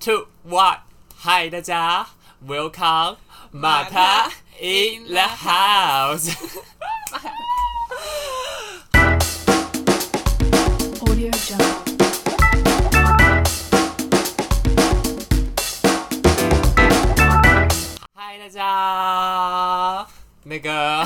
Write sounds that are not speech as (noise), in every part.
two one，嗨，大家，Welcome 马塔 in the house。Audio Jungle. 嗨，大家，那个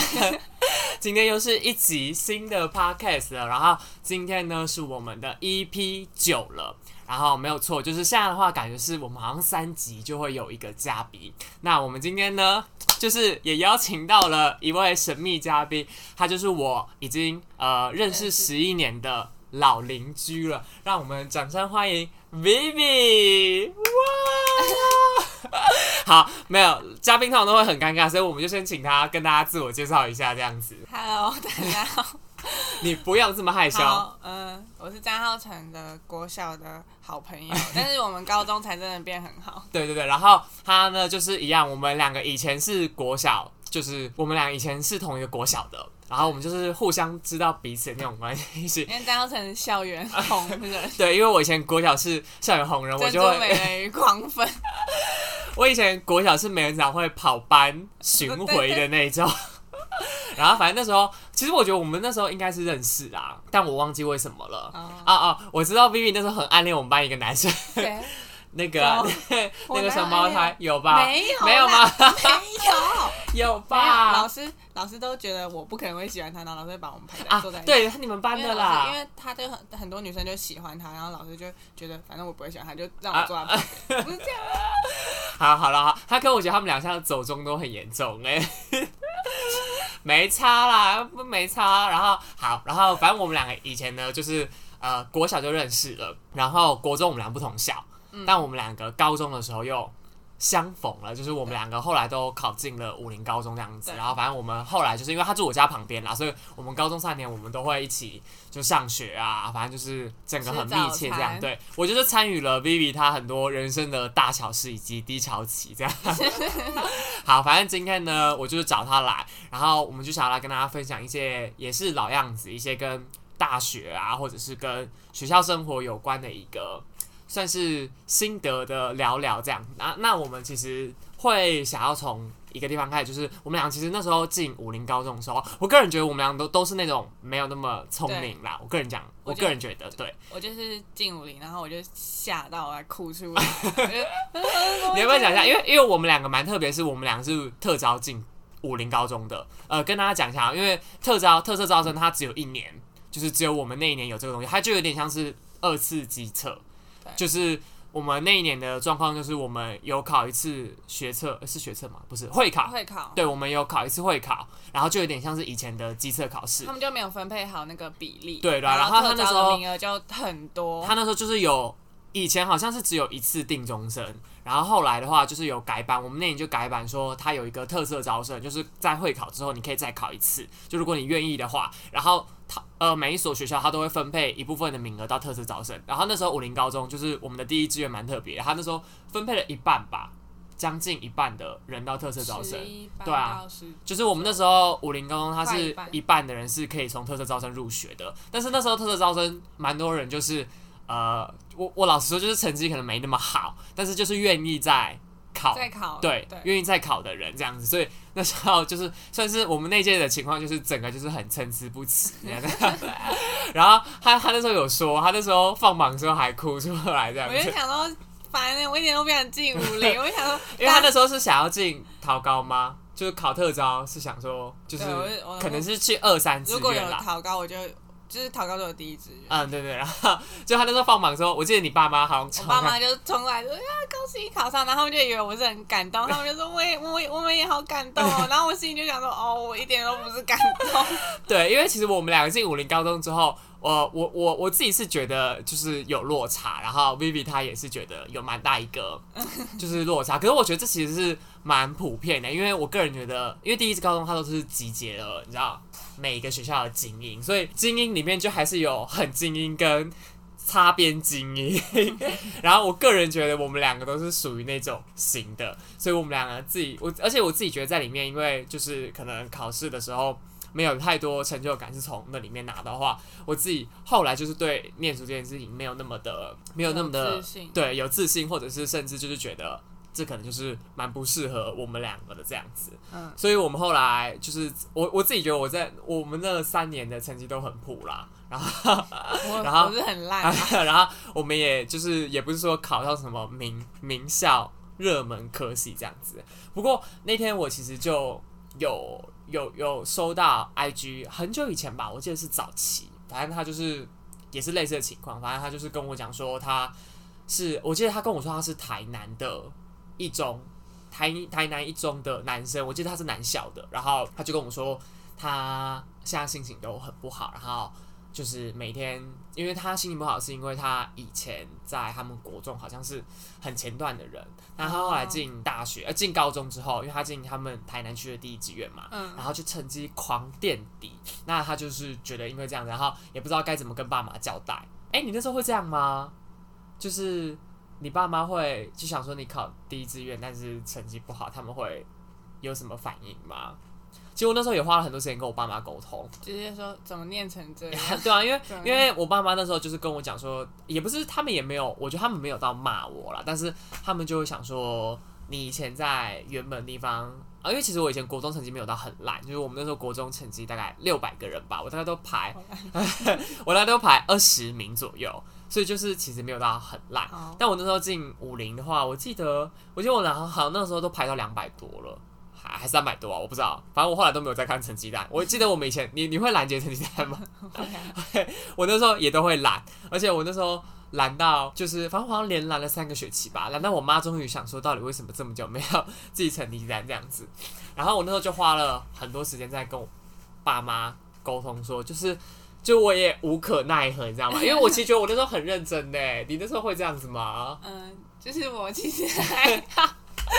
今天又是一集新的 podcast 了，然后今天呢是我们的 EP 九了，然后没有错，就是现在的话，感觉是我们好像三集就会有一个嘉宾。那我们今天呢，就是也邀请到了一位神秘嘉宾，他就是我已经呃认识十一年的老邻居了，让我们掌声欢迎 Vivi！哇！(laughs) 好，没有嘉宾通常都会很尴尬，所以我们就先请他跟大家自我介绍一下，这样子。Hello，大家好。(laughs) 你不要这么害羞。好，嗯、我是张浩成的国小的好朋友，(laughs) 但是我们高中才真的变很好。对对对，然后他呢就是一样，我们两个以前是国小，就是我们俩以前是同一个国小的，然后我们就是互相知道彼此的那种关系。(laughs) 因为张浩成是校园红人，对，因为我以前国小是校园红人，我就会，美人鱼狂粉。我以前国小是美人长会跑班巡回的那种。(laughs) 然后反正那时候，其实我觉得我们那时候应该是认识啦，但我忘记为什么了。哦啊啊！我知道 Vivi 那时候很暗恋我们班一个男生，对，那个 (laughs) 那个双胞胎有吧？没有，没有吗？？没有，(laughs) 有。吧？老师，老师都觉得我不可能会喜欢他，然后老师会把我们排在啊坐在，一起。对，是你们班的啦因。为他就很很多女生就喜欢他，然后老师就觉得反正我不会喜欢他，就让啊我坐在旁边。(laughs) 不是这样，好，好了，好，他跟我觉得他们俩现在走中都很严重哎、没差啦，不没差。然后好，然后反正我们两个以前呢，就是呃国小就认识了，然后国中我们俩不同校，嗯但我们两个高中的时候又相逢了，就是我们两个后来都考进了武林高中这样子。然后反正我们后来就是因为他住我家旁边啦，所以我们高中三年我们都会一起就上学啊，反正就是整个很密切这样。对我就是参与了 Vivi 他很多人生的大小事以及低潮期这样。(laughs) 好，反正今天呢，我就是找他来，然后我们就想要来跟大家分享一些也是老样子，一些跟大学啊，或者是跟学校生活有关的一个算是心得的聊聊这样。那那我们其实会想要从一个地方开始，就是我们俩其实那时候进武林高中的时候，我个人觉得我们俩都都是那种没有那么聪明啦。我个人讲，我个人觉得对。我就是进武林，然后我就吓到我还哭出来。(laughs) 你要不要讲一下？因为因为我们两个蛮特别，是我们两个是特招进武林高中的。呃，跟大家讲一下，因为特招特色招生它只有一年，就是只有我们那一年有这个东西，它就有点像是二次机测对，就是。我们那一年的状况就是，我们有考一次学测，呃是学测吗？不是会考。会考，对，我们有考一次会考，然后就有点像是以前的机测考试他。们就没有分配好那个比例。对对啊然然后他那时候名额就很多。他那时候就是有以前好像是只有一次定终生，然后后来的话就是有改版，我们那年就改版说它有一个特色招生，就是在会考之后你可以再考一次，就如果你愿意的话，然后他呃每一所学校它都会分配一部分的名额到特色招生，然后那时候武林高中就是我们的第一志愿蛮特别的，他那时候分配了一半吧。将近一半的人到特色招生，对啊就是我们那时候武林高中，它是一半的人是可以从特色招生入学的，但是那时候特色招生蛮多人就是呃，我我老实说，就是成绩可能没那么好，但是就是愿意在考，再考。对，愿意再考的人这样子，所以那时候就是算是我们那届的情况，就是整个就是很参差不齐。(laughs) 然后他他那时候有说，他那时候放榜的时候还哭出来这样我就，想说，烦欸呢，我一点都不想进武林。我就想说，(laughs) 因为他那时候是想要进桃高吗？就是考特招，是想说就是可能是去二三志如果有愿啦。考高，我就就是考高中的第一志愿。嗯，对对，然后就他那时候放榜的时候，我记得你爸妈好像我爸妈就冲过来说：“呀，恭喜你考上！”然后他们就以为我是很感动，他们就说：“我也，我也，我们也好感动哦。(laughs) ”然后我心里就想说：“哦，我一点都不是感动。(laughs) 对，因为其实我们两个进武林高中之后，我我我我自己是觉得就是有落差，然后 Vivi 她也是觉得有蛮大一个 (laughs) 就是落差，可是我觉得这其实是蛮普遍的，因为我个人觉得，因为第一次高中它都是集结了，你知道每一个学校的精英，所以精英里面就还是有很精英跟。擦边精英，(laughs) 然后我个人觉得我们两个都是属于那种型的，所以我们两个自己我，而且我自己觉得在里面，因为就是可能考试的时候，没有太多成就感是从那里面拿的话，我自己后来就是对念书这件事情没有那么的没有那么的对有自信，或者是甚至就是觉得这可能就是蛮不适合我们两个的这样子。嗯，所以我们后来就是我我自己觉得我在我们那三年的成绩都很普啦，然后然后我是很烂啊，(laughs) 然后我们也就是也不是说考到什么名名校热门科系这样子。不过那天我其实就有有有收到 IG 很久以前吧，我记得是早期，反正他就是也是类似的情况，反正他就是跟我讲说他是，我记得他跟我说他是台南的一中。台台南一中的男生，我记得他是男校的，然后他就跟我说，他现在心情都很不好，然后就是每天，因为他心情不好，是因为他以前在他们国中好像是很前段的人，然后他后来进大学，呃，进高中之后，因为他进他们台南区的第一志愿嘛，嗯然后就成绩狂垫底，那他就是觉得因为这样子，然后也不知道该怎么跟爸妈交代。哎，你那时候会这样吗？就是你爸妈会就想说你考第一志愿，但是成绩不好，他们会有什么反应吗？其实我那时候也花了很多时间跟我爸妈沟通，直接说怎么念成这样，(laughs) 对啊，因为因为我爸妈那时候就是跟我讲说，也不是他们也没有，我觉得他们没有到骂我啦，但是他们就会想说，你以前在原本地方啊，因为其实我以前国中成绩没有到很烂，就是我们那时候国中成绩大概六百个人吧，我大概都排，(laughs) 我大概都排二十名左右，所以就是其实没有到很烂。好，但我那时候进五零的话，我记得，我记得我好像好像那时候都排到两百多了，还还三百多啊，我不知道，反正我后来都没有再看成绩单。我记得我们以前，你你会拦截成绩单吗？(laughs) 我那时候也都会拦，而且我那时候拦到就是，反正好像连拦了三个学期吧，拦到我妈终于想说，到底为什么这么久没有自己成绩单这样子。然后我那时候就花了很多时间在跟我爸妈沟通说，就是。就我也无可奈何，你知道吗？(laughs) 因为我其实觉得我那时候很认真的，你那时候会这样子吗？嗯，就是我其实还好，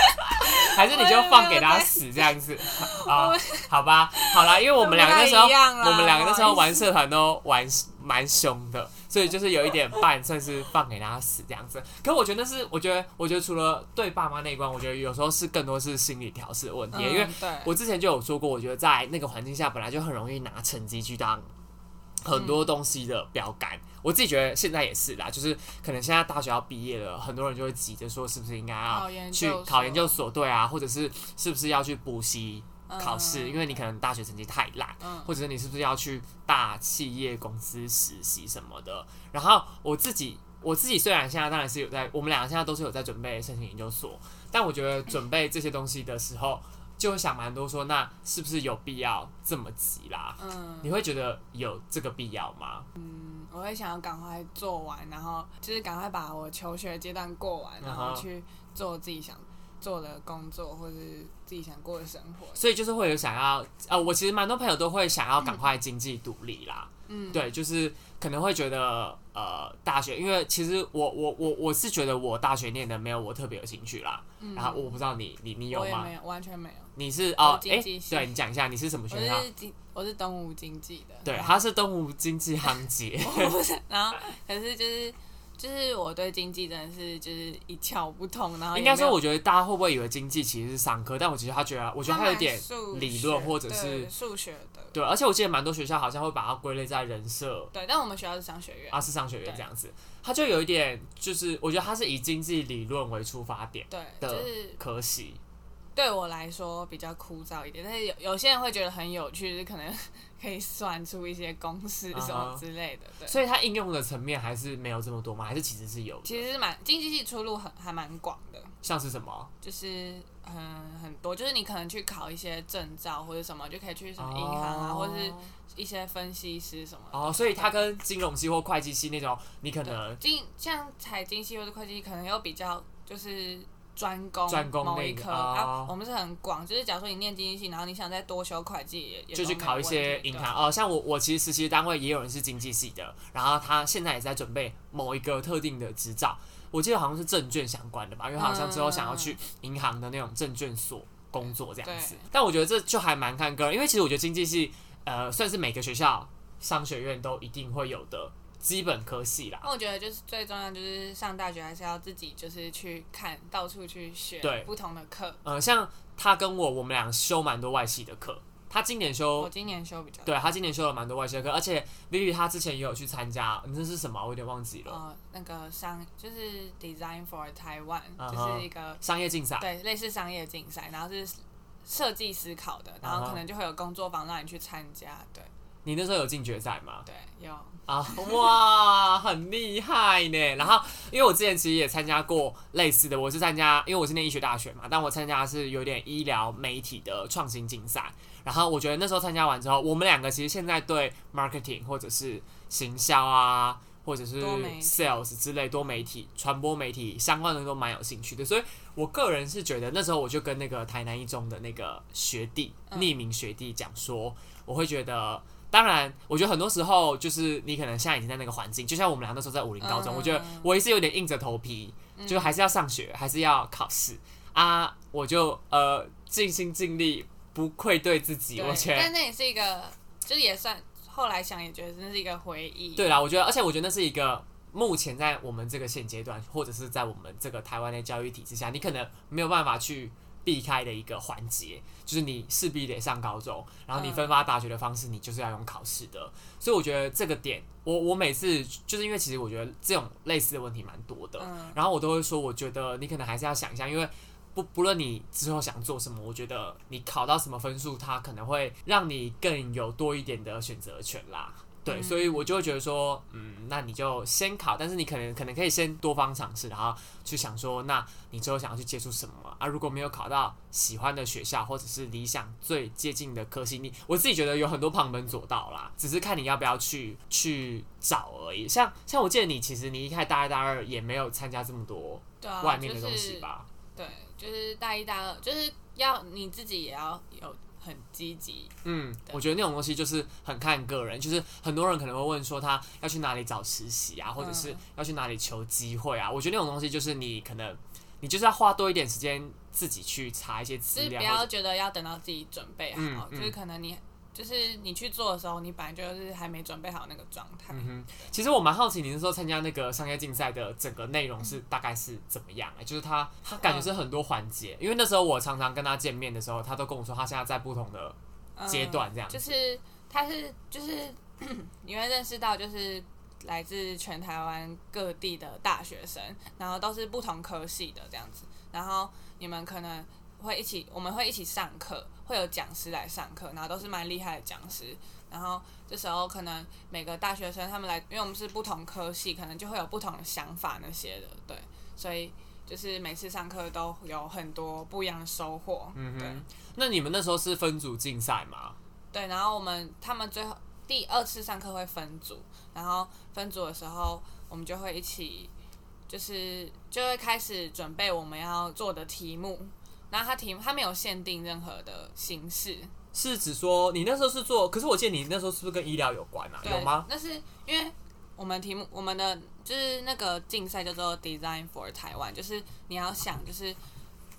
(laughs) 还是你就放给他死这样子 (laughs) 啊？好吧，好啦，因为我们两个那时候，我们两个那时候玩社团都玩蛮凶的，所以就是有一点半算是放给他死这样子。可我觉得那是，我觉得，我觉得除了对爸妈那一关，我觉得有时候是更多是心理调试的问题，因为我之前就有说过，我觉得在那个环境下本来就很容易拿成绩去当很多东西的标杆。我自己觉得现在也是啦，就是可能现在大学要毕业了，很多人就会急着说是不是应该要去考研究所，对啊，或者是是不是要去补习考试，嗯因为你可能大学成绩太烂，嗯或者是你是不是要去大企业公司实习什么的。然后我自己，我自己虽然现在当然是有在，我们两个现在都是有在准备申请研究所，但我觉得准备这些东西的时候，就会想蛮多说，那是不是有必要这么急啦？嗯你会觉得有这个必要吗？嗯，我会想要赶快做完，然后就是赶快把我求学阶段过完，然后去做自己想做的工作，或者是自己想过的生活。所以就是会有想要，呃，我其实蛮多朋友都会想要赶快经济独立啦。嗯，对，就是可能会觉得，呃，大学，因为其实我我我我是觉得我大学念的没有我特别有兴趣啦。嗯然后我不知道你你你有吗没？有，完全没有。你是哦我，经哎、济系对你讲一下你是什么学校？是经我是东吴经济的，对，他是东吴经济行 (laughs) 节。我不是，然后可是就是就是我对经济真的是就是一窍不通，然后应该说，我觉得大家会不会以为经济其实是商科？但我其实他觉得，我觉得他有点理论或者是数学的，对，而且我记得蛮多学校好像会把它归类在人设对，但我们学校是商学院，啊，是商学院这样子，他就有一点就是，我觉得他是以经济理论为出发点对，的就是可惜。对我来说比较枯燥一点，但是有有些人会觉得很有趣，就是可能可以算出一些公式什么之类的。对，所以它应用的层面还是没有这么多吗？还是其实是有的？其实是蛮经济系出路很还蛮广的，像是什么？就是嗯很多，就是你可能去考一些证照或者什么，就可以去什么银行啊，哦或者是一些分析师什么的。哦，所以它跟金融系或会计系那种，你可能经像财经系或者会计系，可能又比较就是专攻某一科、哦啊。我们是很广，就是假如说你念经济系，然后你想再多修会计也，也就去考一些银行。哦，像我我其实实习单位也有人是经济系的，然后他现在也在准备某一个特定的执照，我记得好像是证券相关的吧，因为好像之后想要去银行的那种证券所工作这样子对。但我觉得这就还蛮看个人，因为其实我觉得经济系呃算是每个学校商学院都一定会有的基本科系啦。那我觉得就是最重要，就是上大学还是要自己就是去看，到处去学不同的课。呃，像他跟我，我们俩修蛮多外系的课，他今年修我，今年修比较对他今年修了蛮多外系的课，而且 Vivi 他之前也有去参加，那是什么？我有点忘记了，呃那个商就是 Design for Taiwan，、就是一个商业竞赛。对类似商业竞赛，然后是设计思考的，然后可能就会有工作坊让你去参加。对你那时候有进决赛吗？对，有啊，哇，很厉害呢。然后，因为我之前其实也参加过类似的，我是参加，因为我是念医学大学嘛，但我参加的是有点医疗媒体的创新竞赛。然后我觉得那时候参加完之后，我们两个其实现在对 marketing 或者是行销啊，或者是 sales 之类多媒体、传播媒体相关的都蛮有兴趣的。所以我个人是觉得那时候我就跟那个台南一中的那个学弟，嗯匿名学弟讲说，我会觉得。当然，我觉得很多时候就是你可能现在已经在那个环境，就像我们俩那时候在武林高中，嗯我觉得我也是有点硬着头皮，就还是要上学，还是要考试啊，我就呃尽心尽力，不愧对自己，对我觉得但那也是一个，就是也算后来想也觉得那是一个回忆。对啦，我觉得，而且我觉得那是一个目前在我们这个现阶段，或者是在我们这个台湾的教育体制下，你可能没有办法去避开的一个环节，就是你势必得上高中，然后你分发大学的方式，你就是要用考试的。所以我觉得这个点，我我每次就是因为其实我觉得这种类似的问题蛮多的，嗯然后我都会说，我觉得你可能还是要想一下，因为。不，不论你之后想做什么，我觉得你考到什么分数，它可能会让你更有多一点的选择权啦。对，嗯所以我就会觉得说，嗯，那你就先考，但是你可能可能可以先多方尝试，然后去想说，那你之后想要去接触什么啊？如果没有考到喜欢的学校，或者是理想最接近的科系，你我自己觉得有很多旁门左道啦，只是看你要不要去去找而已。像像我记得你其实你一开始大一大二也没有参加这么多外面的东西吧？对，就是大一、大二，就是要你自己也要有很积极。嗯，我觉得那种东西就是很看个人，就是很多人可能会问说他要去哪里找实习啊，或者是嗯要去哪里求机会啊。我觉得那种东西就是你可能你就是要花多一点时间自己去查一些资料，是不要觉得要等到自己准备好，嗯嗯就是可能你就是你去做的时候，你本来就是还没准备好那个状态。嗯哼。其实我蛮好奇你是说参加那个商业竞赛的整个内容是大概是怎么样、欸？就是他他感觉是很多环节，因为那时候我常常跟他见面的时候，他都跟我说他现在在不同的嗯阶段这样子就是他是就是 (clears throat) 你会认识到就是来自全台湾各地的大学生，然后都是不同科系的这样子，然后你们可能会一起，我们会一起上课，会有讲师来上课，然后都是蛮厉害的讲师，然后这时候可能每个大学生他们来，因为我们是不同科系，可能就会有不同的想法那些的，对，所以。就是每次上课都有很多不一样的收获，嗯哼。那你们那时候是分组竞赛吗？对，然后我们他们最后第二次上课会分组，然后分组的时候，我们就会一起，就是就会开始准备我们要做的题目。然后他题目他没有限定任何的形式，是指说你那时候是做，可是我记得你那时候是不是跟医疗有关啊？对有吗？？那是因为我们题目我们的就是那个竞赛叫做 Design for 台湾，就是你要想就是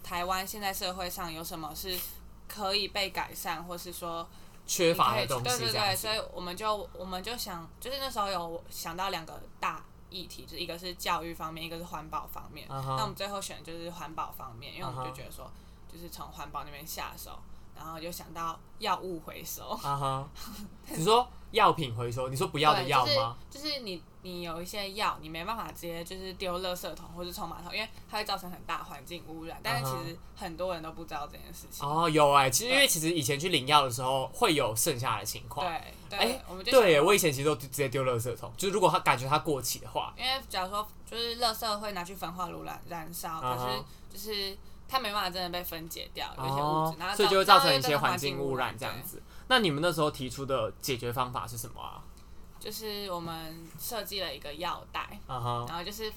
台湾现在社会上有什么是可以被改善，或是说缺乏的东西对对对，所以我们就我们就想，就是那时候有想到两个大议题，就是一个是教育方面，一个是环保方面。那我们最后选的就是环保方面，因为我们就觉得说，就是从环保那边下手，然后就想到药物回收。啊哈，(laughs) 你说药品回收，你说不要的对就是药吗？就是你你有一些药，你没办法直接就是丢垃圾桶或者冲马桶，因为它会造成很大环境污染。但是其实很多人都不知道这件事情。哦，有哎、其实因为其实以前去领药的时候会有剩下的情况。对对，哎我们就对我以前其实都直接丢垃圾桶，就是如果他感觉它过期的话，因为假如说就是垃圾会拿去焚化炉燃燃烧，可是就是它没办法真的被分解掉，有一些物哦质，然后，所以就会造成一些环境污污染这样。子。那你们那时候提出的解决方法是什么啊？就是我们设计了一个药袋，然后就是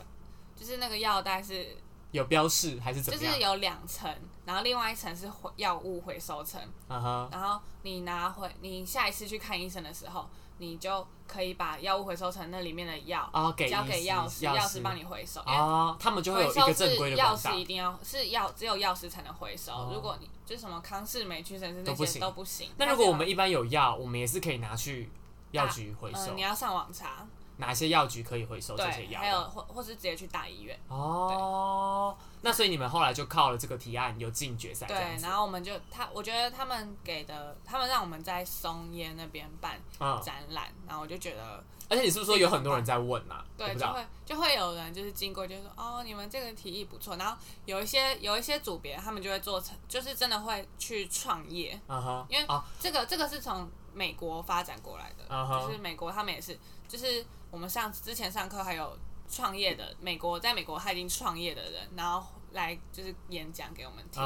就是那个药袋是有标示还是怎么样？就是有两层，然后另外一层是回药物回收层，然后你拿回你下一次去看医生的时候，你就可以把药物回收成那里面的药啊，给交给药师，药药师帮你回收，他们就会一个正规的管道师一定要是药，只有药师才能回收。哦如果你就是什么康氏美、屈臣氏那些都不行。那如果我们一般有药，我们也是可以拿去药局回收嗯，你。要上网查，哪些药局可以回收这些对，药？还有或或是直接去大医院。哦，那所以你们后来就靠了这个提案有进决赛对，然后我们就他，我觉得他们给的，他们让我们在松烟那边办嗯，展览，然后我就觉得，而且你是不是说有很多人在问啊？对，就会就会有人就是经过就说，哦，你们这个提议不错，然后有一些有一些组别，他们就会做成，就是真的会去创业，嗯哼，因为啊，这个这个是从美国发展过来的嗯哼就是美国他们也是，就是我们上之前上课还有创业的美国，在美国他已经创业的人，然后来就是演讲给我们听。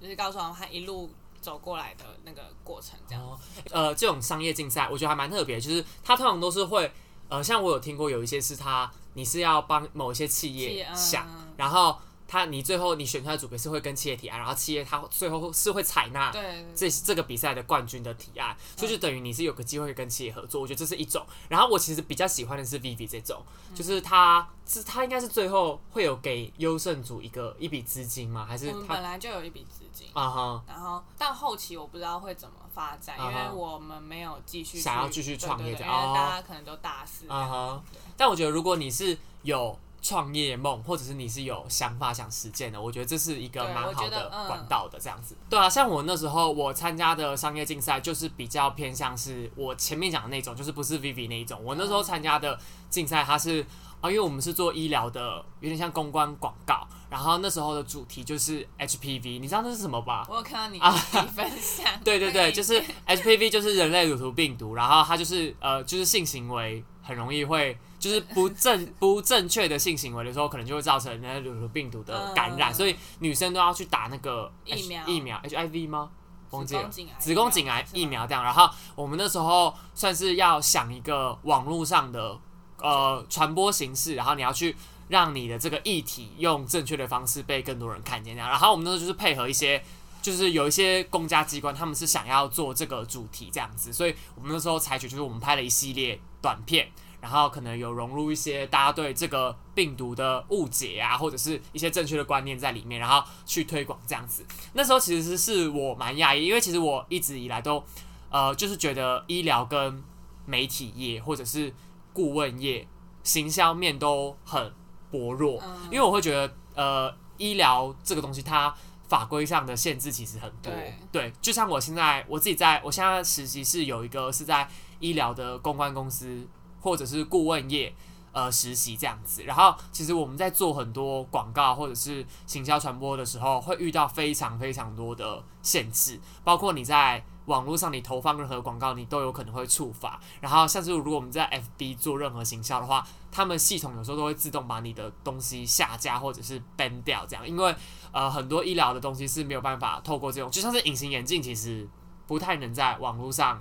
就是告诉我们他一路走过来的那个过程，这样。哦，呃，这种商业竞赛，我觉得还蛮特别，就是他通常都是会，呃，像我有听过有一些是他，你是要帮某一些企企业想，然后它你最后你选出来的组别是会跟企业提案，然后企业他最后是会采纳对，这这个比赛的冠军的提案，所以就等于你是有个机会跟企业合作，我觉得这是一种。然后我其实比较喜欢的是 Vivi 这种，就是他是他应该是最后会有给优胜组一个一笔资金吗？还是他本来就有一笔资金，啊哈？然后但后期我不知道会怎么发展，因为我们没有继续想要继续创业对对对这样哦因为大家可能都大四啊哈对。但我觉得，如果你是有创业梦，或者是你是有想法想实践的，我觉得这是一个蛮好的管道的这样子。对啊，像我那时候我参加的商业竞赛，就是比较偏向是我前面讲的那种，就是不是 Vivi 那一种。我那时候参加的竞赛，它是啊，因为我们是做医疗的，有点像公关广告。然后那时候的主题就是 HPV，你知道那是什么吧？我有看到你啊分享，(laughs) 对对对，就是 HPV 就是人类乳头病毒，然后它就是呃就是性行为很容易会就是不正 (laughs) 不正确的性行为的时候，可能就会造成人类乳头病毒的感染，嗯所以女生都要去打那个疫苗。疫苗 HIV 吗？忘记了。子宫颈癌疫苗这样，然后我们那时候算是要想一个网络上的呃传播形式，然后你要去让你的这个议题用正确的方式被更多人看见这样，然后我们那时候就是配合一些。就是有一些公家机关，他们是想要做这个主题这样子，所以我们那时候采取就是我们拍了一系列短片，然后可能有融入一些大家对这个病毒的误解啊，或者是一些正确的观念在里面，然后去推广这样子。那时候其实是我蛮讶异，因为其实我一直以来都呃，就是觉得医疗跟媒体业或者是顾问业、行销面都很薄弱，嗯因为我会觉得呃，医疗这个东西它。法规上的限制其实很多，对就像我现在我自己在我现在实习是有一个是在医疗的公关公司或者是顾问业呃实习这样子，然后其实我们在做很多广告或者是行销传播的时候，会遇到非常非常多的限制，包括你在网络上你投放任何广告，你都有可能会触发。然后像是如果我们在 FB 做任何行销的话，他们系统有时候都会自动把你的东西下架或者是 ban 掉，这样，因为呃很多医疗的东西是没有办法透过这种，就像是隐形眼镜，其实不太能在网络上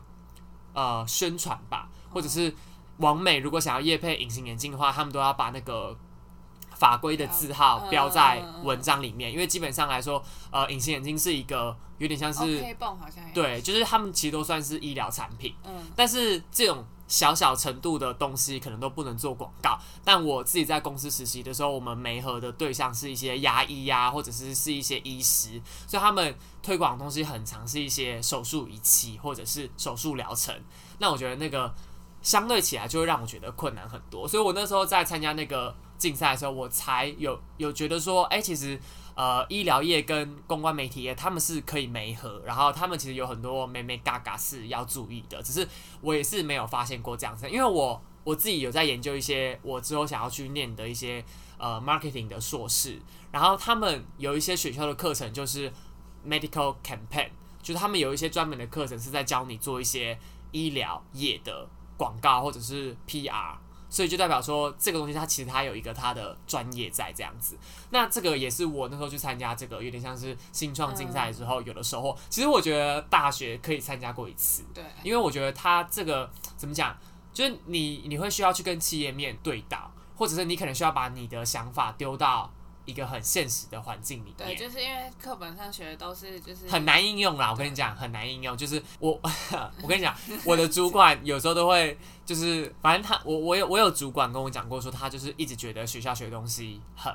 呃宣传吧，或者是网美如果想要业配隐形眼镜的话，他们都要把那个。法规的字号嗯标在文章里面，因为基本上来说，呃，隐形眼镜是一个有点像是 OK 泵好像，对，就是他们其实都算是医疗产品，嗯，但是这种小小程度的东西可能都不能做广告。但我自己在公司实习的时候，我们媒合的对象是一些牙医呀、或者是是一些医师，所以他们推广的东西很常是一些手术仪器或者是手术疗程。那我觉得那个相对起来就会让我觉得困难很多，所以我那时候在参加那个竞赛的时候，我才有有觉得说，哎、其实呃，医疗业跟公关媒体业他们是可以媒合，然后他们其实有很多美美嘎嘎是要注意的，只是我也是没有发现过这样子，因为我我自己有在研究一些我之后想要去念的一些呃 marketing 的硕士，然后他们有一些学校的课程就是 medical campaign，就是他们有一些专门的课程是在教你做一些医疗业的广告或者是 PR。所以就代表说，这个东西它其实它有一个它的专业在这样子。那这个也是我那时候去参加这个有点像是新创竞赛之后有的收获。其实我觉得大学可以参加过一次，对，因为我觉得它这个怎么讲，就是你你会需要去跟企业面对到，或者是你可能需要把你的想法丢到一个很现实的环境里对，就是因为课本上学的都是就是很难应用啦，我跟你讲，很难应用。就是我，(laughs) 我跟你讲，我的主管有时候都会，就是反正他，我我有我有主管跟我讲过，说他就是一直觉得学校学的东西很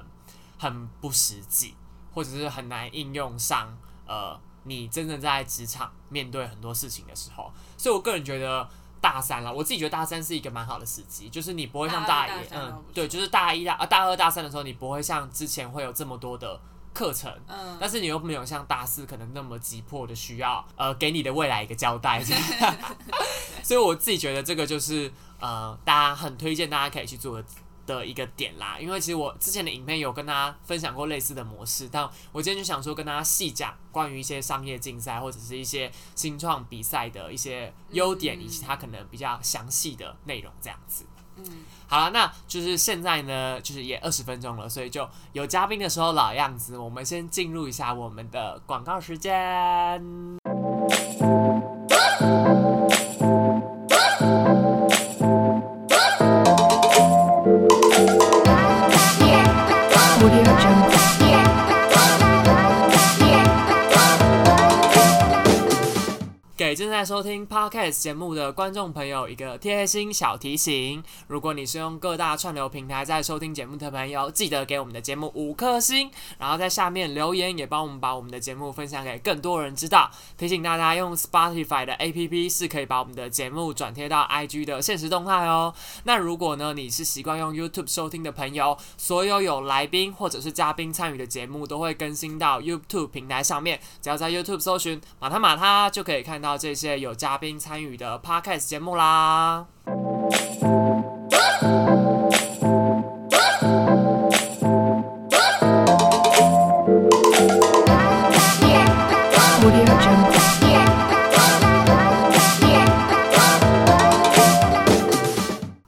很不实际，或者是很难应用上，呃，你真正在职场面对很多事情的时候。所以我个人觉得。大三了，我自己觉得大三是一个蛮好的时机，就是你不会像大一，嗯对，就是大一大啊大二大三的时候，你不会像之前会有这么多的课程，嗯，但是你又没有像大四可能那么急迫的需要，呃，给你的未来一个交代，(laughs) (laughs) 所以我自己觉得这个就是呃，大家很推荐大家可以去做的的一个点啦。因为其实我之前的影片有跟大家分享过类似的模式，但我今天就想说跟大家细讲关于一些商业竞赛或者是一些新创比赛的一些优点，以及它可能比较详细的内容这样子。嗯，好了，那就是现在呢，就是也二十分钟了，所以就有嘉宾的时候老样子，我们先进入一下我们的广告时间。节目的观众朋友一个贴心小提醒：如果你是用各大串流平台在收听节目的朋友，记得给我们的节目五颗星，然后在下面留言，也帮我们把我们的节目分享给更多人知道。提醒大家，用 Spotify 的 APP 是可以把我们的节目转贴到 IG 的现实动态哦。那如果呢，你是习惯用 YouTube 收听的朋友，所有有来宾或者是嘉宾参与的节目都会更新到 YouTube 平台上面，只要在 YouTube 搜寻“马他马他”，就可以看到这些有嘉宾参与的 Podcast 节目啦。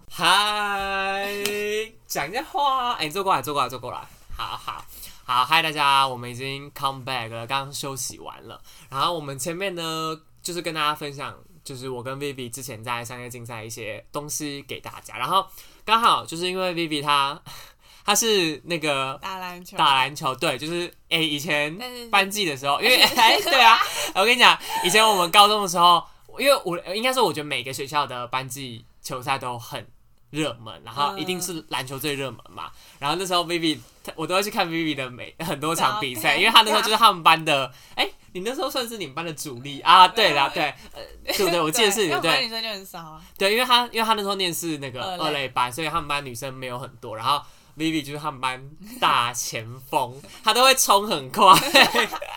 嗨，讲一下话，哎、坐过来，坐过来，坐过来，好好。好，嗨，大家，我们已经 come back 了，刚休息完了，然后我们前面呢，就是跟大家分享，就是我跟 Vivi 之前在商业竞赛一些东西给大家，然后刚好就是因为 Vivi 她她是那个打篮球，打篮球对，就是哎、以前班级的时候，因为哎对啊，我跟你讲，以前我们高中的时候，因为我应该说，我觉得每个学校的班级球赛都很热门，然后一定是篮球最热门嘛。然后那时候 Vivi，她我都会去看 Vivi 的每很多场比赛，因为他那时候就是他们班的，哎、你那时候算是你们班的主力啊？对啦，对，呃，对不对？我记得是因为我们班对女生就很少啊，对，因为他因为他那时候念是那个二类班，所以他们班女生没有很多，然后 Vivi 就是他们班大前锋，(laughs) 他都会冲很快。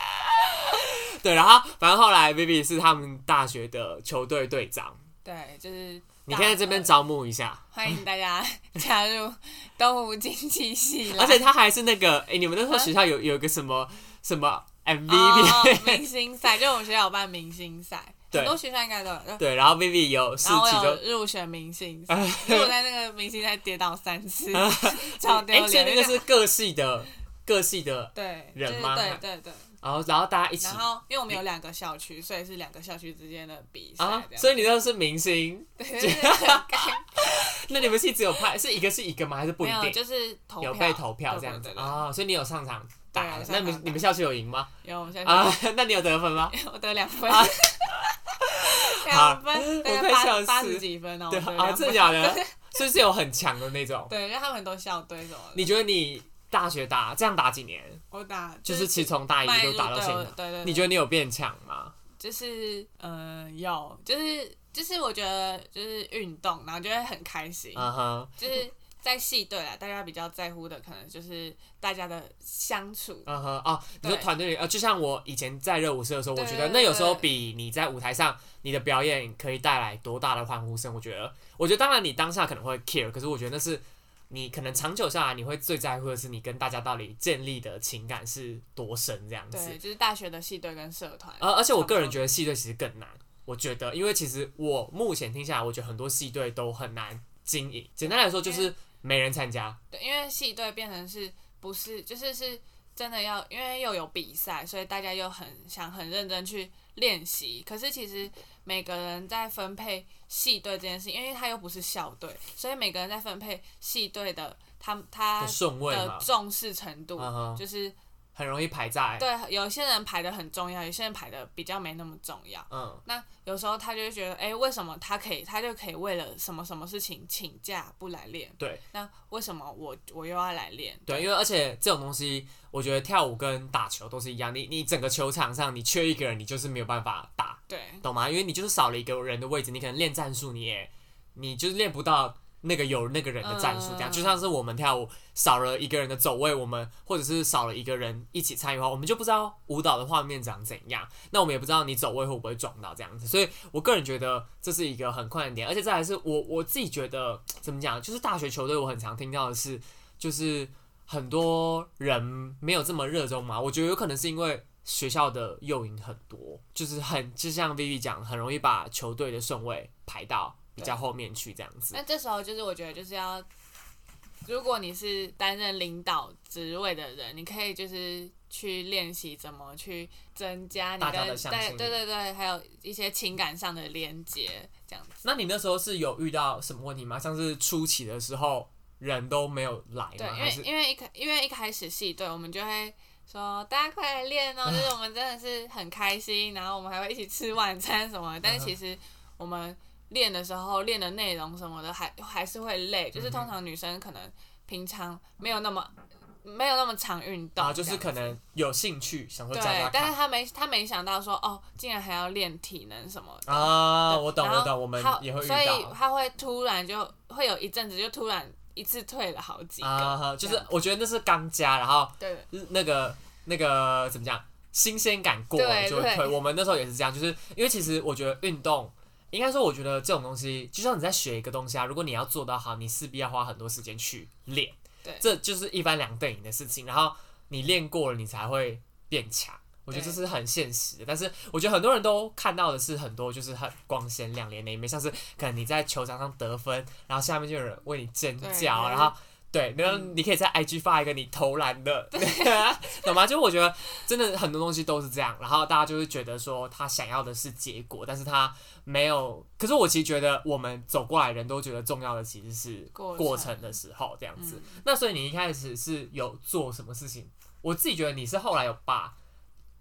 (laughs) 对，然后反正后来 Vivi 是他们大学的球队队长，对，就是你可以在这边招募一下，欢迎大家加入东吴经济系，而且他还是那个，哎、你们那时候学校有有一个什么什么 MVP，、哦明星赛，就我们学校有办明星赛，对很多学校应该都有。对，然后 Vivi 有是然后我有其中。入选明星赛，因为我在那个明星赛跌倒三次，(laughs) (laughs) 超丢哎、所以那。个是各系的各系的，对就是人吗对对对。然后然后大家一起然后因为我们有两个校区，所以是两个校区之间的比赛。所以你那是明星，(laughs) 对对对很尴那你们系只有派是一个是一个吗？还是不没有，一定？就是投票有被投票这样子对对对啊、所以你有上场那你们你们校区有赢吗？有，我们现啊，(laughs) 那你有得分吗？(laughs) 我得两分啊，(laughs) 两分，大概八八十几分哦。对啊，真的假的？所以是有很强的那种。对，因为他们很多校队什么的。你觉得你大学打这样打几年？我打就是其实从大一迈入就打到现在，对对，你觉得你有变强吗？就是呃有，就是就是我觉得就是运动，然后就会很开心，嗯哼，就是在戏队啊，大家比较在乎的可能就是大家的相处，嗯哼，哦，你说团队里，呃，就像我以前在热舞社的时候，我觉得那有时候比你在舞台上你的表演可以带来多大的欢呼声，我觉得，我觉得当然你当下可能会 care，可是我觉得那是你可能长久下来你会最在乎的是你跟大家到底建立的情感是多深这样子对，。就是大学的系队跟社团，而而且我个人觉得得系队其实更难，我觉得，因为其实我目前听下来，我觉得很多系队都很难经营。简单来说，就是没人参加。对，因为系队变成是不是就是是真的要，因为又有比赛，所以大家又很想很认真去练习。可是其实每个人在分配系队这件事，因为他又不是校队，所以每个人在分配系队的他他的重视程度，就是很容易排在。对有些人排的很重要，有些人排的比较没那么重要。嗯，那有时候他就会觉得，哎、为什么他可以，他就可以为了什么什么事情请假不来练？对那为什么我我又要来练？对，因为而且这种东西，我觉得跳舞跟打球都是一样，你你整个球场上你缺一个人，你就是没有办法打，对懂吗？因为你就是少了一个人的位置，你可能练战术你也你就是练不到那个有那个人的战术，这样、嗯就像是我们跳舞少了一个人的走位，我们或者是少了一个人一起参与的话，我们就不知道舞蹈的画面长怎样，那我们也不知道你走位会不会撞到这样子，所以我个人觉得这是一个很困难的点，而且再来是我我自己觉得怎么讲，就是大学球队我很常听到的是，就是很多人没有这么热衷嘛，我觉得有可能是因为。学校的诱因很多，就是很就像 Vivi 讲，很容易把球队的顺位排到比较后面去这样子。那这时候就是我觉得就是要，如果你是担任领导职位的人，你可以就是去练习怎么去增加你跟对对对对，还有一些情感上的连接，这样子。那你那时候是有遇到什么问题吗？像是初期的时候人都没有来对，因为因为一开因为一开始系队，我们就会说大家快来练哦，就是我们真的是很开心，然后我们还会一起吃晚餐什么的。但是其实我们练的时候练的内容什么的还还是会累，就是通常女生可能平常没有那么没有那么常运动，啊，就是可能有兴趣想说对加加，看但是他没他没想到说哦，竟然还要练体能什么的。啊，我懂我懂，我们也会遇所以到他会突然就会有一阵子就突然一次退了好几个，啊，哈就是我觉得那是刚加，然后对那个那个怎么讲，新鲜感过了就会退。我们那时候也是这样，就是因为其实我觉得运动。应该说，我觉得这种东西，就像你在学一个东西啊，如果你要做到好，你势必要花很多时间去练。对这就是一翻两瞪眼的事情。然后你练过了，你才会变强。我觉得这是很现实的，但是我觉得很多人都看到的是很多就是很光鲜亮丽的一面，像是可能你在球场上得分，然后下面就有人为你尖叫，然后对，然后你可以在 IG 发一个你投篮的，(laughs) 懂吗？就我觉得真的很多东西都是这样，然后大家就会觉得说他想要的是结果，但是他没有。可是我其实觉得我们走过来人都觉得重要的其实是过过程程的时候这样子。嗯那所以你一开始是有做什么事情？我自己觉得你是后来有把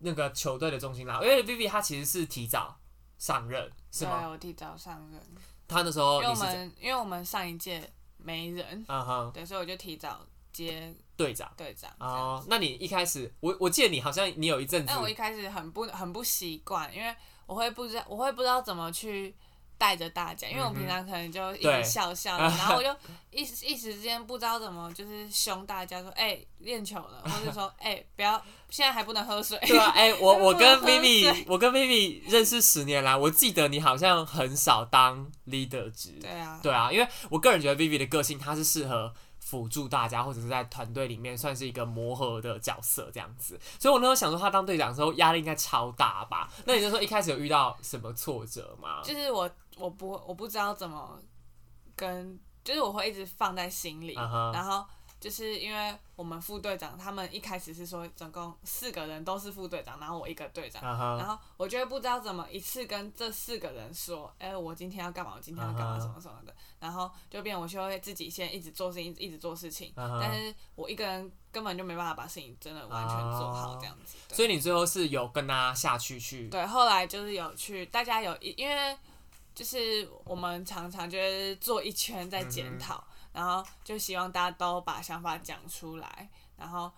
那个球队的重心拉，因为 Vivi 他其实是提早上任是对，吗？我提早上任，他那时候因为我们因为我们上一届没人，嗯哼对，所以我就提早接队长。队长。哦，那你一开始，我我记得你好像你有一阵子但我一开始很不很不习惯，因为我会不知道我会不知道怎么去带着大家，因为我平常可能就一直笑笑的，然后我就 (laughs) 一时一时之间不知道怎么就是凶大家说，哎、练球了，或者说，哎、不要，现在还不能喝水。对啊，哎、(laughs) 我我跟喝 Vivi，我跟 Vivi 认识十年来，我记得你好像很少当 leader 职。对啊，对啊，因为我个人觉得 Vivi 的个性，他是适合辅助大家，或者是在团队里面算是一个磨合的角色这样子。所以我那时候想说，他当队长的时候压力应该超大吧？那你就说一开始有遇到什么挫折吗？就是我我不我不知道怎么跟，就是我会一直放在心里然后就是因为我们副队长他们一开始是说总共四个人都是副队长，然后我一个队长。然后我就会不知道怎么一次跟这四个人说，哎、我今天要干嘛，我今天要干嘛，什么什么的，然后就变我就会自己先一直做事情，一直做事情，但是我一个人根本就没办法把事情真的完全做好这样子。对所以你最后是有跟他下去去，对，后来就是有去，大家有一，因为就是我们常常就是做一圈在检讨，然后就希望大家都把想法讲出来，然后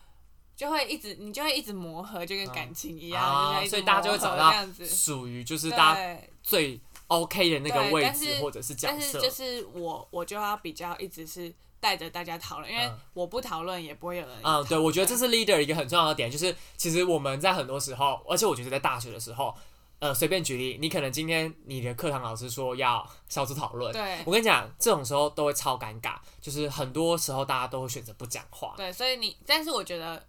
就会一直你就会一直磨合，就跟感情一样，所以大家就会找到。属于就是大家，最 OK 的那个位置或者是角色。但是就是我我就要比较一直是带着大家讨论，因为嗯我不讨论也不会有人嗯，对，我觉得这是是 leader 一个很重要的点，就是其实我们在很多时候，而且我觉得在大学的时候，呃，随便举例，你可能今天你的课堂老师说要小组讨论，对。我跟你讲，这种时候都会超尴尬，就是很多时候大家都会选择不讲话，对，所以你但是我觉得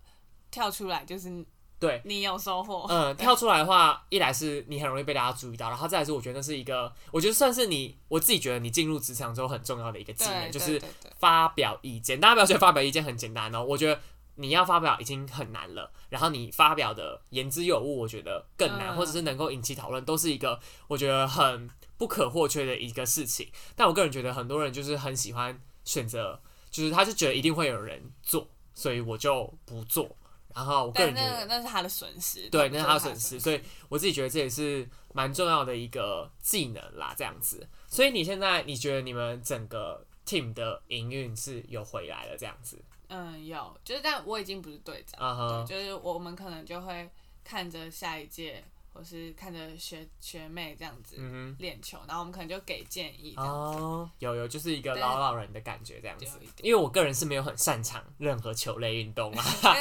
跳出来就是对。你有收获，嗯，跳出来的话，一来是你很容易被大家注意到，然后再来是我觉得那是一个，我觉得算是你我自己觉得你进入职场之后很重要的一个技能，就是发表意见。大家不要觉得发表意见很简单哦，我觉得你要发表已经很难了，然后你发表的言之有物，我觉得更难，嗯或者是能够引起讨论，都是一个我觉得很不可或缺的一个事情。但我个人觉得很多人就是很喜欢选择，就是他就觉得一定会有人做，所以我就不做。然后我个人觉得那。那是他的损失，对，那是他的的损失，所以我自己觉得这也是蛮重要的一个技能啦，这样子。所以你现在你觉得你们整个 team 的营运是有回来了这样子？嗯，有，就是但我已经不是队长，就是我们可能就会看着下一届或是看着学学妹这样子嗯练球，然后我们可能就给建议这哼，样子。哦，有有，就是一个老老人的感觉这样子因为我个人是没有很擅长任何球类运动啊，(laughs)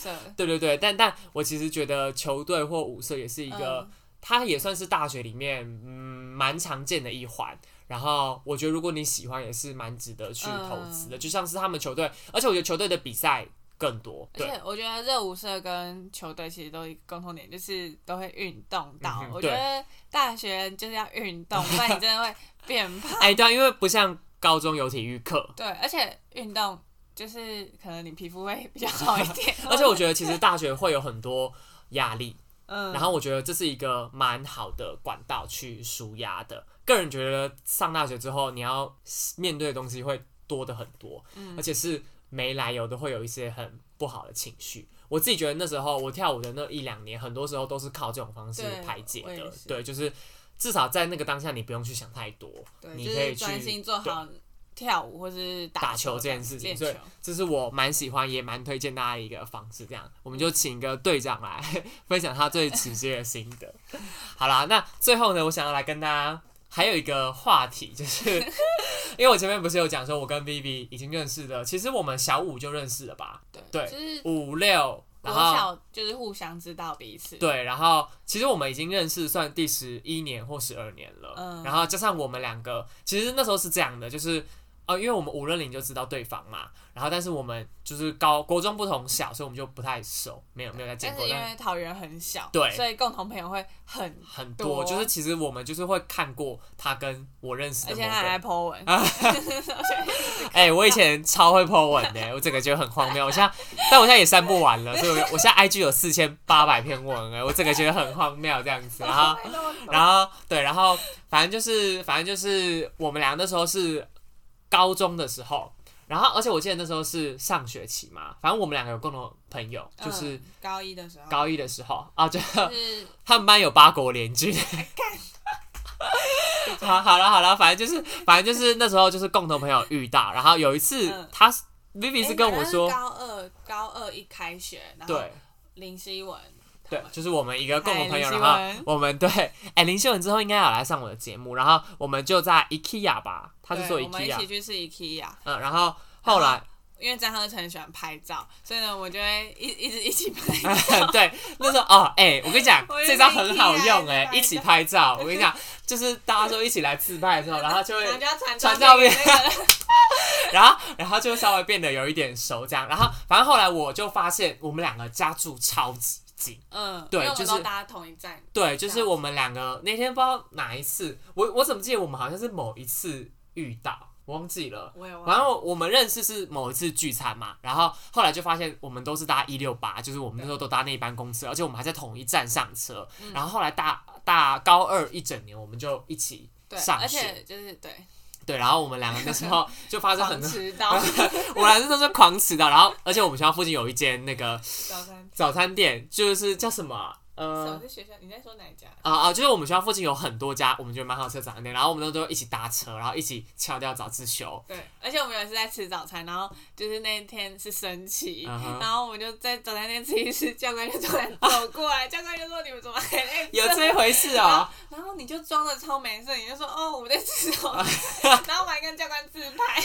(laughs) 对对对，但但我其实觉得球队或舞社也是一个，嗯它也算是大学里面嗯蛮常见的一环。然后我觉得如果你喜欢，也是蛮值得去投资的。就像是他们球队，而且我觉得球队的比赛更多。对，而且我觉得热舞社跟球队其实都共同点，就是都会运动到。嗯我觉得大学就是要运动，不然你真的会变胖。(laughs) 哎，对啊，因为不像高中有体育课，对，而且运动就是可能你皮肤会比较好一点。(laughs) 而且我觉得其实大学会有很多压力，嗯，然后我觉得这是一个蛮好的管道去舒压的。个人觉得上大学之后，你要面对的东西会多的很多，嗯而且是没来由的会有一些很不好的情绪。我自己觉得那时候我跳舞的那一两年，很多时候都是靠这种方式排解的对，就是至少在那个当下，你不用去想太多，对，你可以专心做好跳舞或是打球球这件事情，练所以。这是我蛮喜欢也蛮推荐大家一个方式。这样，我们就请一个队长来 (laughs) 分享他最直接的心得。好啦，那最后呢，我想要来跟大家还有一个话题，就是 (laughs) 因为我前面不是有讲说，我跟 Vivi 已经认识了，其实我们小五就认识了吧？对对就是五六，然后小就是互相知道彼此。对，然后其实我们已经认识算第十一年或十二年了，嗯然后加上我们两个，其实那时候是这样的，就是呃，因为我们五认零就知道对方嘛，然后但是我们就是高国中不同小，所以我们就不太熟，没有没有再见过，但是因为桃园很小，对所以共同朋友会很，很多，就是其实我们就是会看过他跟我认识的某而且他还在 (laughs) 个，po 文，哎、我以前超会 po 文的，我整个觉得很荒谬，我现在，但我现在也删不完了，所以我我现在 IG 有四千八百篇文，哎，我整个觉得很荒谬这样子，然后。然后对，然后反正就是反正就是我们俩那时候是高中的时候，然后而且我记得那时候是上学期嘛，反正我们两个有共同朋友，就是嗯高一的时候，高一的时候啊，就就是 (laughs) 他们班有八国联军。好，好了，好了，反正就是，反正就是那时候就是共同朋友遇到，然后有一次嗯。他是 Vivi 是跟我说，诶反正高二高二一开学，然后对。林希文对就是我们一个共同朋友，然后我们对，(laughs) 哎、林秀文之后应该要来上我的节目，然后我们就在 IKEA 吧，他是说对我们一 IKEA，起去吃 IKEA，嗯，然后后来因为张鹤成很喜欢拍照，所以呢，我就会一一直一起拍照。(laughs) 对，那时候哦，哎、我跟你讲，这招很好用哎、一起一起拍照。我跟你讲，就是大家说一起来自拍的时候，(laughs) 然后就会，传传照照片然后然后就稍微变得有一点熟这样。然后反正后来我就发现我们两个家住超级近，嗯，对就是们都搭同一站，对，就是我们两个那天不知道哪一次，我我怎么记得我们好像是某一次遇到，我忘记了。然后我们认识是某一次聚餐嘛，然后后来就发现我们都是搭一六八，就是我们那时候都搭那一班公车，而且我们还在同一站上车。嗯然后后来大大高二一整年，我们就一起对，上而且学。就是对，对，然后我们两个那时候就发生很 (laughs) 迟到，(laughs) 我们两个都是狂迟到。然后而且我们学校附近有一间那个早餐。早餐店，就是叫什么呃是学校？你在说哪一家？啊啊，就是我们学校附近有很多家我们觉得蛮好吃的早餐店，然后我们都都一起搭车，然后一起翘掉早自修。对，而且我们有一次在吃早餐，然后就是那天是升旗然后我们就在早餐店吃一吃，教官就突然走过来，(laughs) 教官就说：“你们怎么还在有这回事然哦后，然后你就装的超没事，你就说：“哦，我们在吃早餐。”然后我还跟教官自拍，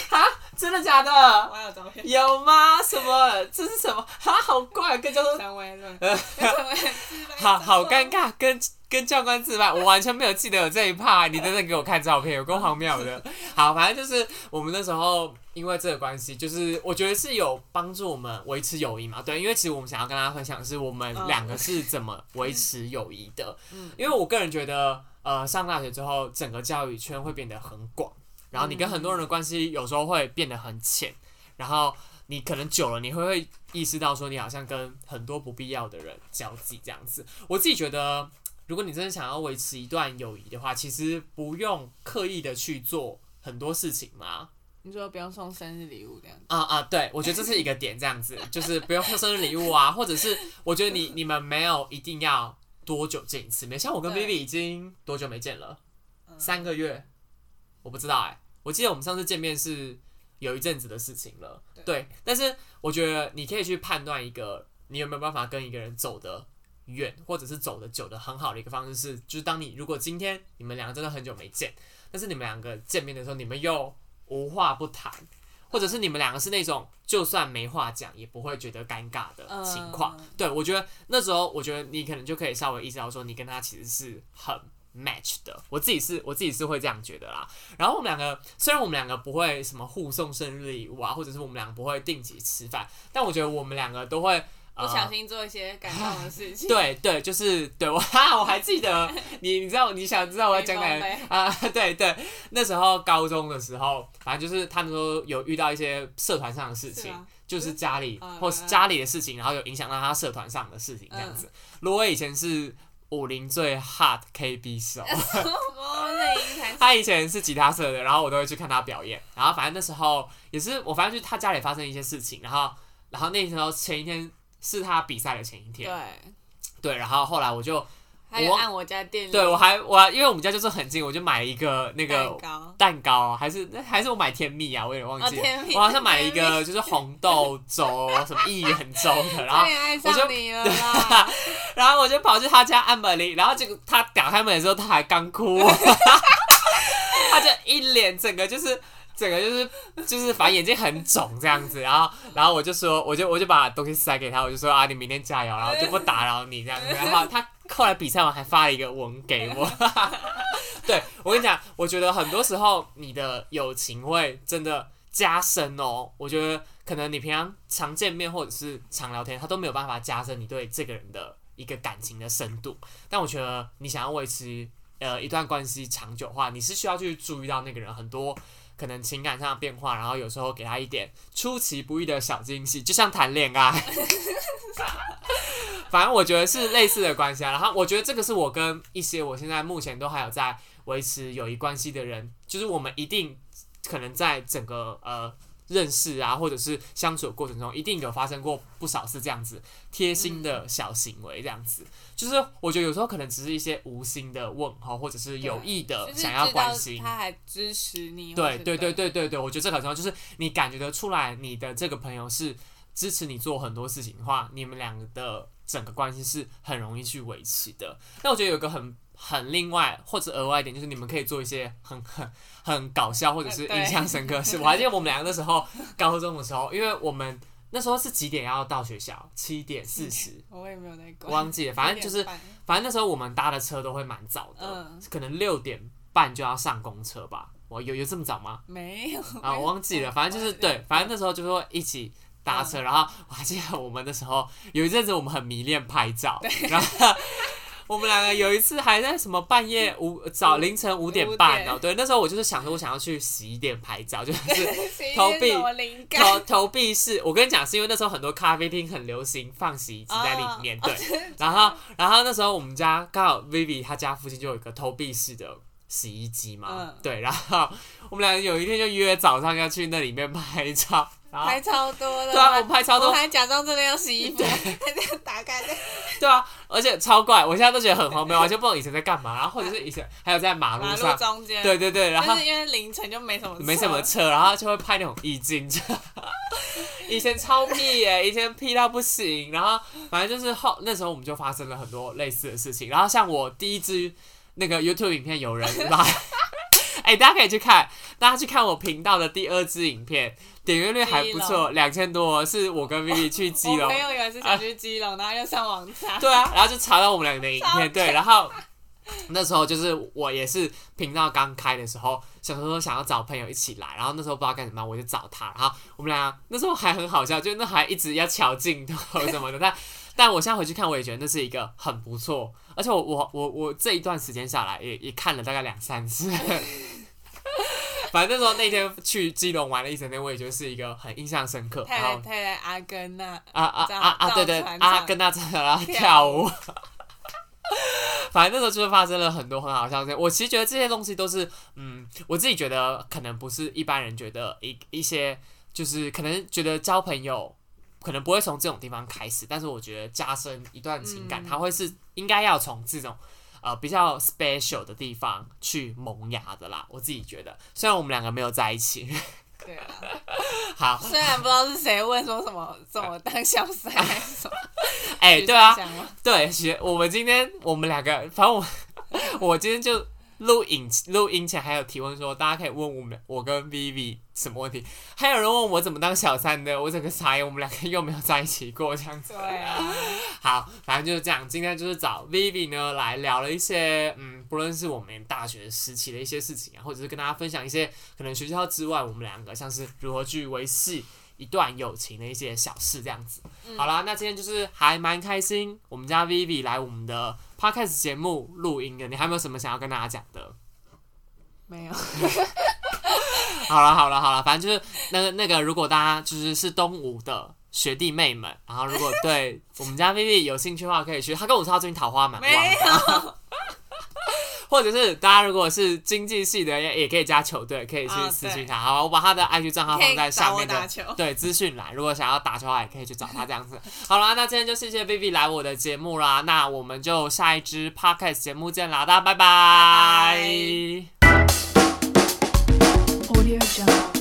真的假的？我还有照片。有吗？什么？这是什么？哈，好怪，跟教官，陈维论，跟陈维自拍，(laughs) 好好尴。尬，跟跟教官自拍，我完全没有记得有这一趴。你真的给我看照片，有够荒谬的。(laughs) 好，反正就是我们那时候因为这个关系，就是我觉得是有帮助我们维持友谊嘛。对，因为其实我们想要跟大家分享的是我们两个是怎么维持友谊的。嗯因为我个人觉得，呃，上大学之后，整个教育圈会变得很广，然后你跟很多人的关系有时候会变得很浅，然后你可能久了，你会会意识到说，你好像跟很多不必要的人交际这样子。我自己觉得，如果你真的想要维持一段友谊的话，其实不用刻意的去做很多事情嘛。你说不用送生日礼物这样子，啊啊，对，我觉得这是一个点，这样子就是不用送生日礼物啊，或者是我觉得你你们没有一定要多久见一次面，像我跟对 Vivi 已经多久没见了？嗯三个月，我不知道哎、我记得我们上次见面是有一阵子的事情了，对对，但是我觉得你可以去判断一个你有没有办法跟一个人走得远或者是走的久的很好的一个方式是，就是当你如果今天你们两个真的很久没见，但是你们两个见面的时候，你们又无话不谈，或者是你们两个是那种就算没话讲也不会觉得尴尬的情况。嗯对我觉得那时候，我觉得你可能就可以稍微意识到说，你跟他其实是很 match 的。我自己是我自己是会这样觉得啦。然后我们两个虽然我们两个不会什么互送生日礼物啊，或者是我们两个不会定期吃饭，但我觉得我们两个都会。呃不小心做一些感动的事情。(laughs) 对对，就是对我哈，我还记得 (laughs) 你，你知道你想知道我要讲哪冰封杯啊？对对，那时候高中的时候，反正就是他们说有遇到一些社团上的事情，就是家里嗯或是家里的事情，然后有影响到他社团上的事情这样子。罗威以前是武林最 hard KB 手，(laughs) 他以前是吉他社的，然后我都会去看他表演。然后反正那时候也是我，反正就是他家里发生一些事情，然后然后那时候前一天是他比赛的前一天，对，对，然后后来我就我按我家店对我还我还因为我们家就是很近，我就买了一个那个蛋糕，蛋糕，还是还是我买甜蜜啊，我有点忘记了。我好像买了一个就是红豆粥，什么薏仁粥的，然后我就！(laughs) 然后我就跑去他家按门铃，然后结果他打开门的时候，他还刚哭，(laughs) 他就一脸整个就是。整个就是就是反正眼睛很肿这样子，然后然后我就说，我就我就把东西塞给他，我就说啊，你明天加油，然后就不打扰你这样子。然后他后来比赛完还发了一个文给我。对我跟你讲，我觉得很多时候你的友情会真的加深哦。我觉得可能你平常常见面或者是常聊天，他都没有办法加深你对这个人的一个感情的深度。但我觉得你想要维持呃一段关系长久的话，你是需要去注意到那个人很多。可能情感上的变化，然后有时候给他一点出其不意的小惊喜，就像谈恋爱。(laughs) 反正我觉得是类似的关系啊。然后我觉得这个是我跟一些我现在目前都还有在维持友谊关系的人，就是我们一定可能在整个呃认识啊，或者是相处的过程中，一定有发生过不少次这样子贴心的小行为，这样子。就是我觉得有时候可能只是一些无心的问候，或者是有意的想要关心。他还支持你，对对对对对对，我觉得这个很重要，就是你感觉得出来，你的这个朋友是支持你做很多事情的话，你们两个的整个关系是很容易去维持的。那我觉得有个很很另外或者额外一点，就是你们可以做一些很很很搞笑或者是印象深刻的事。(laughs) 我还记得我们两个那时候高中的时候，因为我们那时候是几点要到学校？七点四十。我也没有在管，忘记了，反正就是反正那时候我们搭的车都会蛮早的，嗯可能六点半就要上公车吧。我有有这么早吗？没有啊，我忘记了，反正就是对，反正那时候就是会一起搭车，然后我还记得我们那时候有一阵子我们很迷恋拍照，然后我们两个有一次还在什么半夜五早凌晨五点半哦，五点。对，那时候我就是想说我想要去洗衣店拍照，就是 (laughs) 投币？投投币式，我跟你讲，是因为那时候很多咖啡厅很流行放洗衣机在里面，哦对，(laughs) 然后然后那时候我们家刚好 Vivi 他家附近就有一个投币式的洗衣机嘛，嗯。对，然后我们俩有一天就约早上要去那里面拍照，拍超多的，对啊，我拍超多，我还假装真的要洗衣服，还这样打开的，(laughs) 对啊，而且超怪，我现在都觉得很荒谬，完全不懂以前在干嘛，然后或者是以前还有在马路马上路，中间，对对对，然后但是因为凌晨就没什么没什么车，车，然后就会拍那种意境。(laughs) 以前超屁耶，以前屁到不行。然后反正就是后那时候我们就发生了很多类似的事情。然后像我第一支那个 YouTube 影片，有人来，哎、大家可以去看，大家去看我频道的第二支影片，点阅率还不错，两千多，是我跟 Vivi 去基隆 (laughs) 我朋。友以为是想去基隆，然后又上网查，对啊，然后就查到我们两个的影片，对，然后那时候就是我也是频道刚开的时候，想说想要找朋友一起来，然后那时候不知道干什么，我就找他，然后我们俩那时候还很好笑，就那还一直要瞧镜头什么的，但 (laughs) 但我现在回去看，我也觉得那是一个很不错，而且我我我我这一段时间下来也也看了大概两三次。反正那时候那天去基隆玩了一整天，我也觉得是一个很印象深刻。太然后太太太阿根那，啊啊啊啊！对对，造船啊上跟他唱然后跳跳舞。(laughs) 反正那时候就是发生了很多很好笑的事情。我其实觉得这些东西都是，嗯，我自己觉得可能不是一般人觉得一一些，就是可能觉得交朋友可能不会从这种地方开始，但是我觉得加深一段情感，嗯它会是应该要从这种。呃，比较 special 的地方去萌芽的啦，我自己觉得，虽然我们两个没有在一起，对啊，(laughs) 好，虽然不知道是谁问说什么怎么 (laughs) 当小三还是什么，哎、是对啊对，学我们今天我们两个，反正我 (laughs) 我今天就录影录音前还有提问说，大家可以问我们我跟 Vivi 什么问题，还有人问我怎么当小三的，我整个傻眼，我们两个又没有在一起过这样子。对啊，(laughs) 好，反正就是这样。今天就是找 Vivi 呢来聊了一些，嗯，不论是我们大学时期的一些事情啊，或者是跟大家分享一些可能学校之外我们两个像是如何去维系一段友情的一些小事这样子。好啦，那今天就是还蛮开心，我们家 Vivi 来我们的 Podcast 节目录音的，你还有没有什么想要跟大家讲的？没有，(laughs) 好了好了好了，反正就是那个那个，如果大家就是是东吴的学弟妹们，然后如果对我们家 Vivi 有兴趣的话，可以去。他跟我说他最近桃花蛮旺没的，有，或者是大家如果是经济系的，也也可以加球队，可以去啊私信他。好，我把他的 IG 账号放在下面的。对资讯栏，如果想要打球的话，也可以去找他这样子。(laughs) 好啦，那今天就谢谢 Vivi 来我的节目啦，那我们就下一支 Podcast 节目见啦，大家拜拜拜 Audio Jungle.